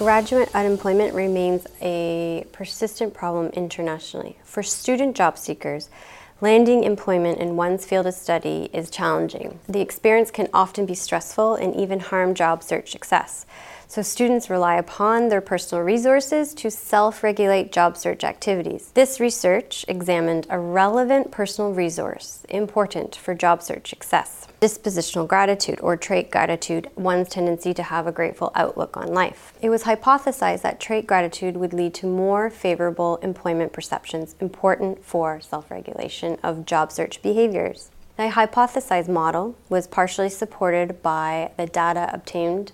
Graduate unemployment remains a persistent problem internationally. For student job seekers, landing employment in one's field of study is challenging. The experience can often be stressful and even harm job search success. So students rely upon their personal resources to self-regulate job search activities. This research examined a relevant personal resource important for job search success. Dispositional gratitude or trait gratitude, one's tendency to have a grateful outlook on life. It was hypothesized that trait gratitude would lead to more favorable employment perceptions important for self-regulation of job search behaviors. The hypothesized model was partially supported by the data obtained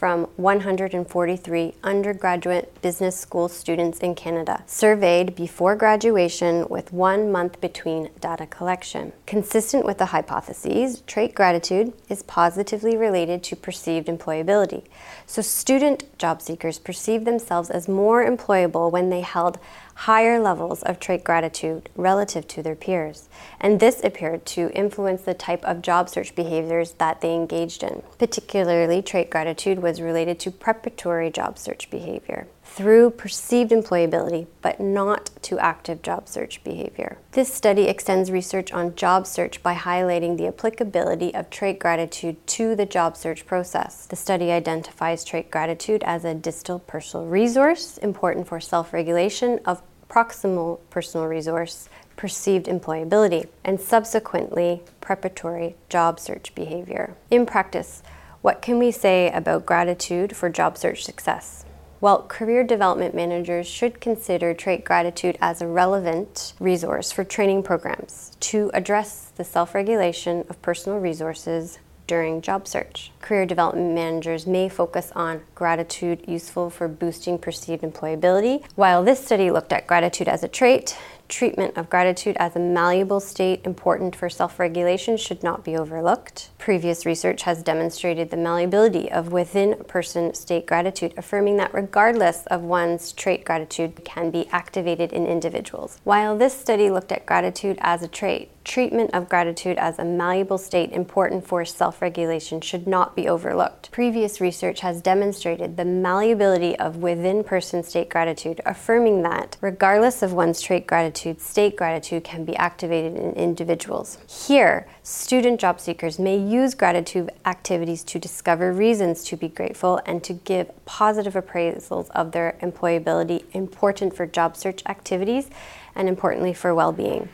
from 143 undergraduate business school students in Canada, surveyed before graduation with one month between data collection. Consistent with the hypotheses, trait gratitude is positively related to perceived employability. So student job seekers perceive themselves as more employable when they held higher levels of trait gratitude relative to their peers, and this appeared to influence the type of job search behaviors that they engaged in. Particularly, trait gratitude was related to preparatory job search behavior through perceived employability, but not to active job search behavior. This study extends research on job search by highlighting the applicability of trait gratitude to the job search process. The study identifies trait gratitude as a distal personal resource important for self-regulation of proximal personal resource, perceived employability, and subsequently preparatory job search behavior. In practice, what can we say about gratitude for job search success? Well, career development managers should consider trait gratitude as a relevant resource for training programs to address the self-regulation of personal resources during job search. Career development managers may focus on gratitude useful for boosting perceived employability. While this study looked at gratitude as a trait, treatment of gratitude as a malleable state important for self-regulation should not be overlooked. Previous research has demonstrated the malleability of within-person state gratitude, affirming that regardless of one's trait gratitude can be activated in individuals. While this study looked at gratitude as a trait, treatment of gratitude as a malleable state important for self-regulation should not be overlooked. Previous research has demonstrated the malleability of within-person state gratitude, affirming that regardless of one's trait gratitude, state gratitude can be activated in individuals. Here, student job seekers may use gratitude activities to discover reasons to be grateful and to give positive appraisals of their employability important for job search activities and importantly for well-being.